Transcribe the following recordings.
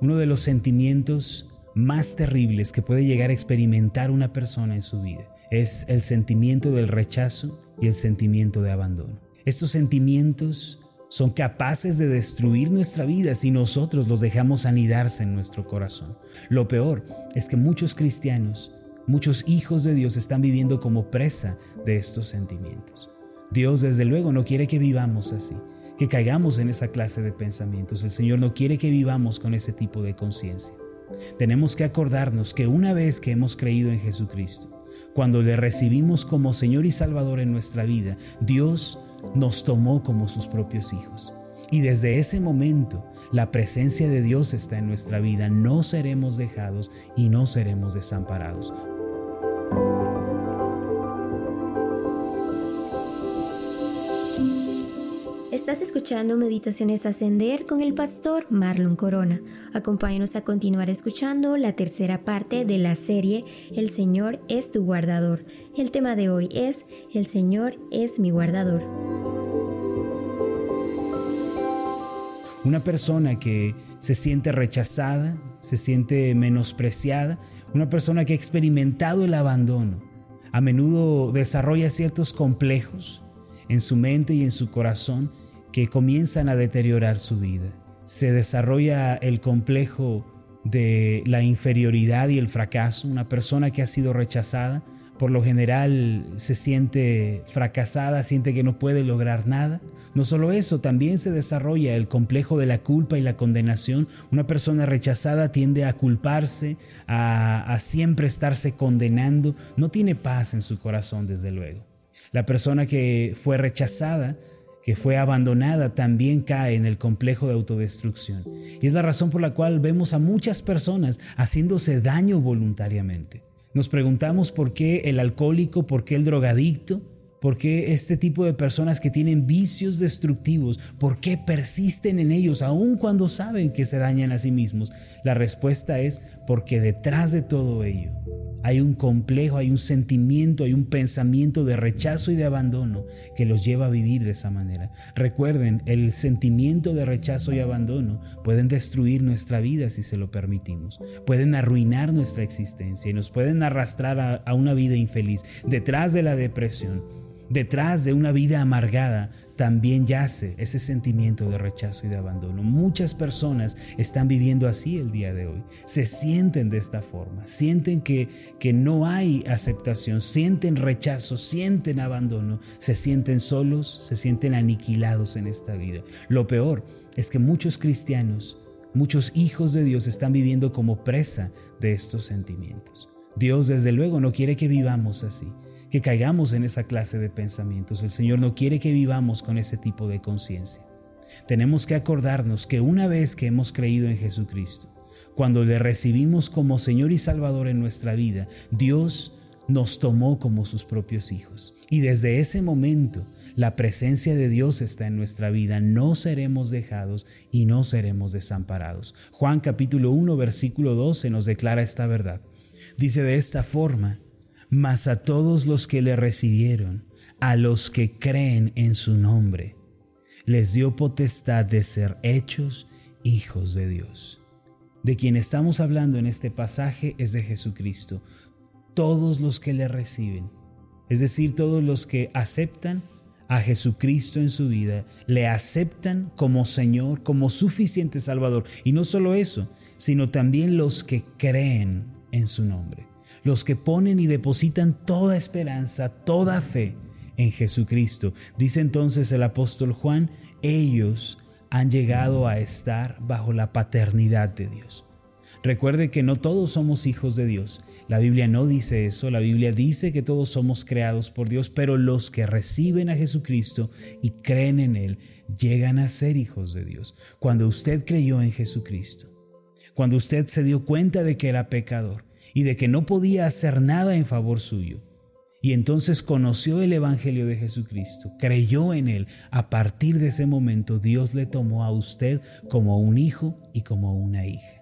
uno de los sentimientos más terribles que puede llegar a experimentar una persona en su vida es el sentimiento del rechazo y el sentimiento de abandono. Estos sentimientos son capaces de destruir nuestra vida si nosotros los dejamos anidarse en nuestro corazón. Lo peor es que muchos cristianos, muchos hijos de Dios están viviendo como presa de estos sentimientos. Dios desde luego no quiere que vivamos así, que caigamos en esa clase de pensamientos. El Señor no quiere que vivamos con ese tipo de conciencia. Tenemos que acordarnos que una vez que hemos creído en Jesucristo, cuando le recibimos como Señor y Salvador en nuestra vida, Dios nos tomó como sus propios hijos. Y desde ese momento la presencia de Dios está en nuestra vida. No seremos dejados y no seremos desamparados. Estás escuchando Meditaciones Ascender con el pastor Marlon Corona. Acompáñanos a continuar escuchando la tercera parte de la serie El Señor es tu guardador. El tema de hoy es El Señor es mi guardador. Una persona que se siente rechazada, se siente menospreciada, una persona que ha experimentado el abandono, a menudo desarrolla ciertos complejos en su mente y en su corazón que comienzan a deteriorar su vida. Se desarrolla el complejo de la inferioridad y el fracaso. Una persona que ha sido rechazada, por lo general se siente fracasada, siente que no puede lograr nada. No solo eso, también se desarrolla el complejo de la culpa y la condenación. Una persona rechazada tiende a culparse, a, a siempre estarse condenando. No tiene paz en su corazón, desde luego. La persona que fue rechazada que fue abandonada también cae en el complejo de autodestrucción. Y es la razón por la cual vemos a muchas personas haciéndose daño voluntariamente. Nos preguntamos por qué el alcohólico, por qué el drogadicto, por qué este tipo de personas que tienen vicios destructivos, por qué persisten en ellos aun cuando saben que se dañan a sí mismos. La respuesta es porque detrás de todo ello hay un complejo, hay un sentimiento, hay un pensamiento de rechazo y de abandono que los lleva a vivir de esa manera. Recuerden, el sentimiento de rechazo y abandono pueden destruir nuestra vida si se lo permitimos. Pueden arruinar nuestra existencia y nos pueden arrastrar a, una vida infeliz. Detrás de la depresión, detrás de una vida amargada, también yace ese sentimiento de rechazo y de abandono. Muchas personas están viviendo así el día de hoy. Se sienten de esta forma, sienten que, que no hay aceptación, sienten rechazo, sienten abandono, se sienten solos, se sienten aniquilados en esta vida. Lo peor es que muchos cristianos, muchos hijos de Dios están viviendo como presa de estos sentimientos. Dios desde luego no quiere que vivamos así que caigamos en esa clase de pensamientos. El Señor no quiere que vivamos con ese tipo de conciencia. Tenemos que acordarnos que una vez que hemos creído en Jesucristo, cuando le recibimos como Señor y Salvador en nuestra vida, Dios nos tomó como sus propios hijos. Y desde ese momento, la presencia de Dios está en nuestra vida, no seremos dejados y no seremos desamparados. Juan capítulo 1 versículo 12 nos declara esta verdad. Dice de esta forma, mas a todos los que le recibieron, a los que creen en su nombre, les dio potestad de ser hechos hijos de Dios. De quien estamos hablando en este pasaje es de Jesucristo. Todos los que le reciben, es decir, todos los que aceptan a Jesucristo en su vida, le aceptan como Señor, como suficiente Salvador. Y no solo eso, sino también los que creen en su nombre los que ponen y depositan toda esperanza, toda fe en Jesucristo. Dice entonces el apóstol Juan, ellos han llegado a estar bajo la paternidad de Dios. Recuerde que no todos somos hijos de Dios. La Biblia no dice eso, la Biblia dice que todos somos creados por Dios, pero los que reciben a Jesucristo y creen en Él llegan a ser hijos de Dios. Cuando usted creyó en Jesucristo, cuando usted se dio cuenta de que era pecador, y de que no podía hacer nada en favor suyo. Y entonces conoció el Evangelio de Jesucristo, creyó en él. A partir de ese momento Dios le tomó a usted como un hijo y como una hija.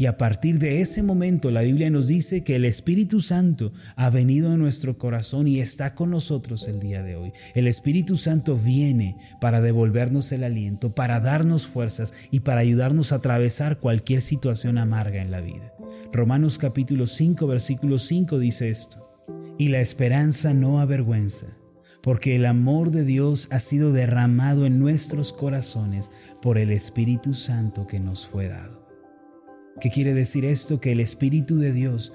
Y a partir de ese momento la Biblia nos dice que el Espíritu Santo ha venido a nuestro corazón y está con nosotros el día de hoy. El Espíritu Santo viene para devolvernos el aliento, para darnos fuerzas y para ayudarnos a atravesar cualquier situación amarga en la vida. Romanos capítulo 5 versículo 5 dice esto. Y la esperanza no avergüenza, porque el amor de Dios ha sido derramado en nuestros corazones por el Espíritu Santo que nos fue dado. ¿Qué quiere decir esto? Que el Espíritu de Dios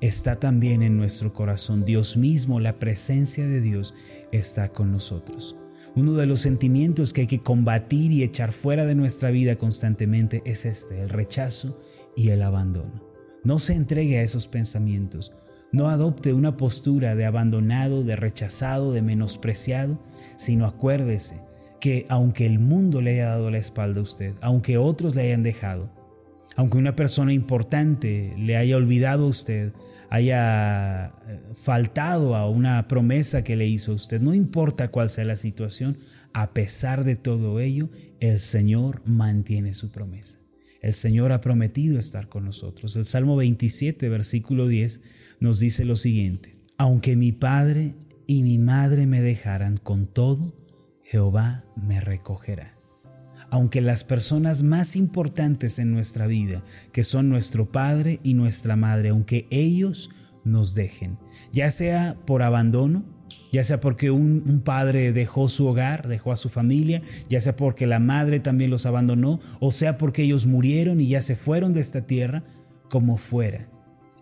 está también en nuestro corazón. Dios mismo, la presencia de Dios, está con nosotros. Uno de los sentimientos que hay que combatir y echar fuera de nuestra vida constantemente es este, el rechazo y el abandono. No se entregue a esos pensamientos. No adopte una postura de abandonado, de rechazado, de menospreciado, sino acuérdese que aunque el mundo le haya dado la espalda a usted, aunque otros le hayan dejado, aunque una persona importante le haya olvidado a usted, haya eh, faltado a una promesa que le hizo a usted, no importa cuál sea la situación, a pesar de todo ello, el Señor mantiene su promesa. El Señor ha prometido estar con nosotros. El Salmo 27, versículo 10, nos dice lo siguiente, aunque mi padre y mi madre me dejaran con todo, Jehová me recogerá aunque las personas más importantes en nuestra vida, que son nuestro padre y nuestra madre, aunque ellos nos dejen, ya sea por abandono, ya sea porque un, padre dejó su hogar, dejó a su familia, ya sea porque la madre también los abandonó, o sea porque ellos murieron y ya se fueron de esta tierra, como fuera.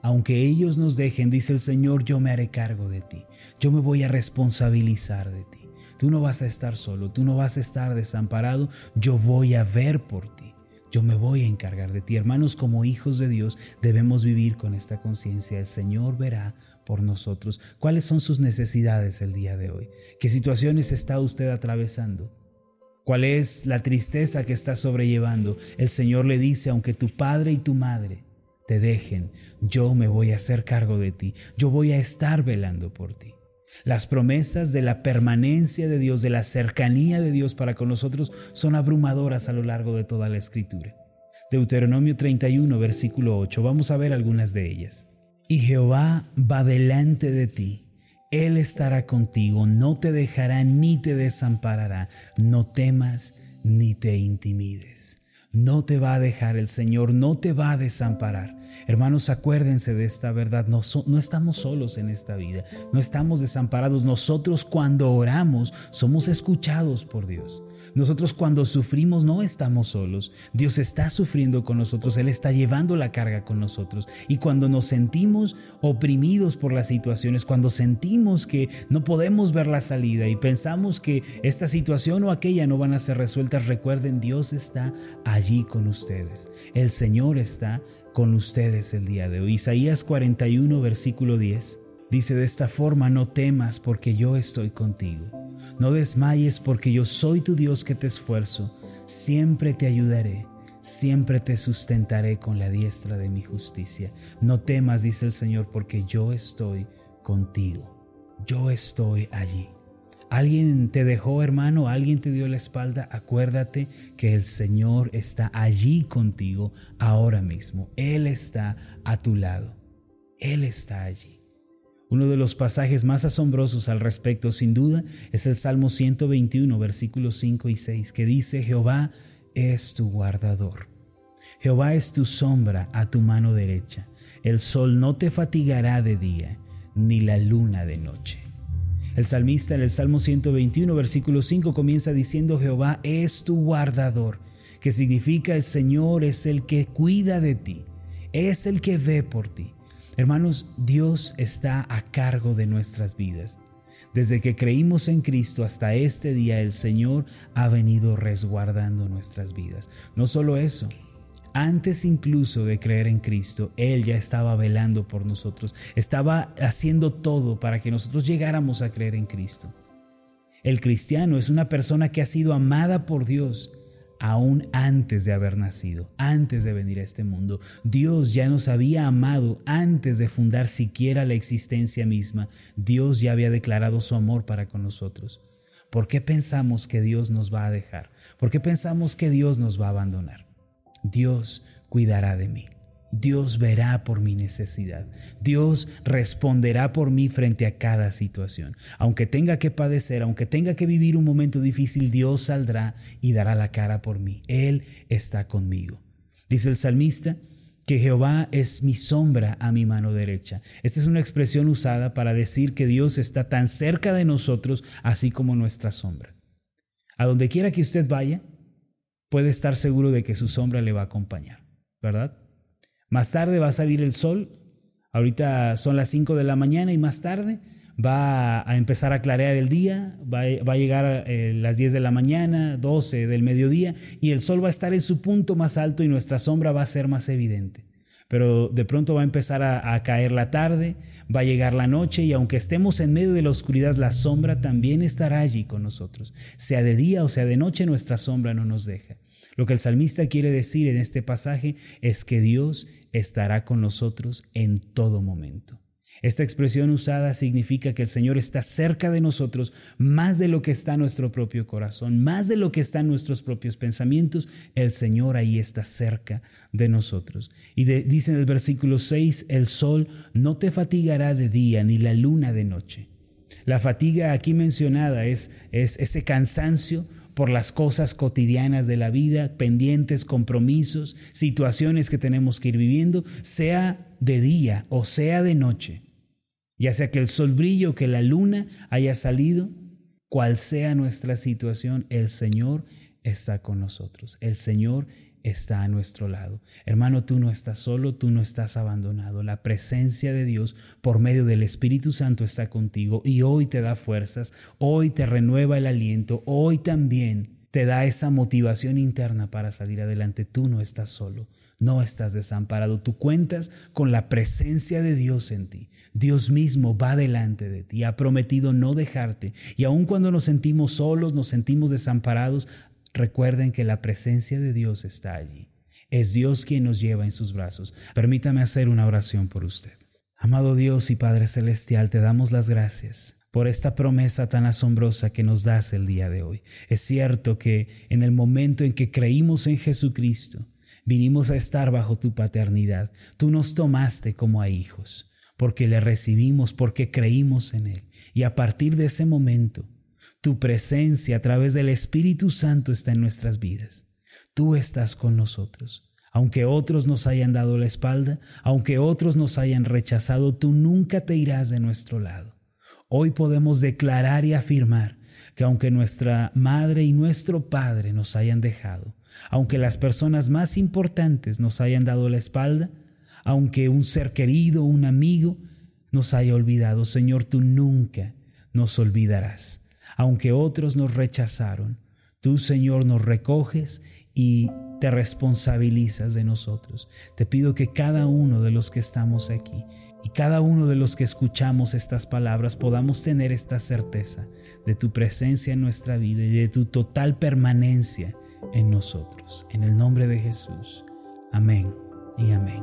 Aunque ellos nos dejen, dice el Señor, yo me haré cargo de ti, yo me voy a responsabilizar de ti. Tú no vas a estar solo, tú no vas a estar desamparado, yo voy a ver por ti. Yo me voy a encargar de ti. Hermanos, como hijos de Dios debemos vivir con esta conciencia. El Señor verá por nosotros cuáles son sus necesidades el día de hoy. ¿Qué situaciones está usted atravesando? ¿Cuál es la tristeza que está sobrellevando? El Señor le dice, aunque tu padre y tu madre te dejen, yo me voy a hacer cargo de ti. Yo voy a estar velando por ti. Las promesas de la permanencia de Dios, de la cercanía de Dios para con nosotros son abrumadoras a lo largo de toda la escritura. Deuteronomio 31, versículo 8. Vamos a ver algunas de ellas. Y Jehová va delante de ti. Él estará contigo, no te dejará ni te desamparará. No temas ni te intimides. No te va a dejar el Señor, no te va a desamparar. Hermanos, acuérdense de esta verdad. No, no, estamos solos en esta vida, no estamos desamparados. Nosotros cuando oramos somos escuchados por Dios. Nosotros cuando sufrimos no estamos solos. Dios está sufriendo con nosotros, Él está llevando la carga con nosotros. Y cuando nos sentimos oprimidos por las situaciones, cuando sentimos que no podemos ver la salida y pensamos que esta situación o aquella no van a ser resueltas, recuerden, Dios está allí con ustedes. El Señor está con ustedes el día de hoy. Isaías 41, versículo 10. Dice de esta forma, no temas porque yo estoy contigo. No desmayes porque yo soy tu Dios que te esfuerzo. Siempre te ayudaré, siempre te sustentaré con la diestra de mi justicia. No temas, dice el Señor, porque yo estoy contigo. Yo estoy allí. ¿Alguien te dejó, hermano? ¿Alguien te dio la espalda? Acuérdate que el Señor está allí contigo ahora mismo. Él está a tu lado. Él está allí. Uno de los pasajes más asombrosos al respecto, sin duda, es el Salmo 121, versículos 5 y 6, que dice, Jehová es tu guardador. Jehová es tu sombra a tu mano derecha. El sol no te fatigará de día, ni la luna de noche. El salmista en el Salmo 121, versículo 5 comienza diciendo, Jehová es tu guardador, que significa el Señor es el que cuida de ti, es el que ve por ti. Hermanos, Dios está a cargo de nuestras vidas. Desde que creímos en Cristo hasta este día, el Señor ha venido resguardando nuestras vidas. No solo eso, antes incluso de creer en Cristo, Él ya estaba velando por nosotros, estaba haciendo todo para que nosotros llegáramos a creer en Cristo. El cristiano es una persona que ha sido amada por Dios aún antes de haber nacido, antes de venir a este mundo. Dios ya nos había amado antes de fundar siquiera la existencia misma. Dios ya había declarado su amor para con nosotros. ¿Por qué pensamos que Dios nos va a dejar? ¿Por qué pensamos que Dios nos va a abandonar? Dios cuidará de mí. Dios verá por mi necesidad. Dios responderá por mí frente a cada situación. Aunque tenga que padecer, aunque tenga que vivir un momento difícil, Dios saldrá y dará la cara por mí. Él está conmigo. Dice el salmista, que Jehová es mi sombra a mi mano derecha. Esta es una expresión usada para decir que Dios está tan cerca de nosotros así como nuestra sombra. A donde quiera que usted vaya, puede estar seguro de que su sombra le va a acompañar, ¿verdad? Más tarde va a salir el sol, ahorita son las 5 de la mañana y más tarde va a empezar a clarear el día, va a, llegar a eh, las 10 de la mañana, 12 del mediodía, y el sol va a estar en su punto más alto y nuestra sombra va a ser más evidente. Pero de pronto va a empezar a, a caer la tarde, va a llegar la noche y aunque estemos en medio de la oscuridad, la sombra también estará allí con nosotros. Sea de día o sea de noche, nuestra sombra no nos deja. Lo que el salmista quiere decir en este pasaje es que Dios estará con nosotros en todo momento. Esta expresión usada significa que el Señor está cerca de nosotros más de lo que está nuestro propio corazón, más de lo que está nuestros propios pensamientos. El Señor ahí está cerca de nosotros. Y dice en el versículo 6, el sol no te fatigará de día ni la luna de noche. La fatiga aquí mencionada es ese cansancio por las cosas cotidianas de la vida, pendientes, compromisos, situaciones que tenemos que ir viviendo, sea de día o sea de noche ya sea que el sol brille o que la luna haya salido, cual sea nuestra situación, el Señor está con nosotros. El Señor está a nuestro lado. Hermano, tú no estás solo, tú no estás abandonado. La presencia de Dios por medio del Espíritu Santo está contigo y hoy te da fuerzas, hoy te renueva el aliento, hoy también te da esa motivación interna para salir adelante. Tú no estás solo, no estás desamparado, tú cuentas con la presencia de Dios en ti. Dios mismo va delante de ti, ha prometido no dejarte. Y aun cuando nos sentimos solos, nos sentimos desamparados, recuerden que la presencia de Dios está allí. Es Dios quien nos lleva en sus brazos. Permítame hacer una oración por usted. Amado Dios y Padre Celestial, te damos las gracias por esta promesa tan asombrosa que nos das el día de hoy. Es cierto que en el momento en que creímos en Jesucristo, vinimos a estar bajo tu paternidad. Tú nos tomaste como a hijos porque le recibimos, porque creímos en Él. Y a partir de ese momento, tu presencia a través del Espíritu Santo está en nuestras vidas. Tú estás con nosotros. Aunque otros nos hayan dado la espalda, aunque otros nos hayan rechazado, tú nunca te irás de nuestro lado. Hoy podemos declarar y afirmar que aunque nuestra madre y nuestro padre nos hayan dejado, aunque las personas más importantes nos hayan dado la espalda, aunque un ser querido, un amigo, nos haya olvidado. Señor, tú nunca nos olvidarás. Aunque otros nos rechazaron, tú, Señor, nos recoges y te responsabilizas de nosotros. Te pido que cada uno de los que estamos aquí y cada uno de los que escuchamos estas palabras podamos tener esta certeza de tu presencia en nuestra vida y de tu total permanencia en nosotros. En el nombre de Jesús. Amén y amén.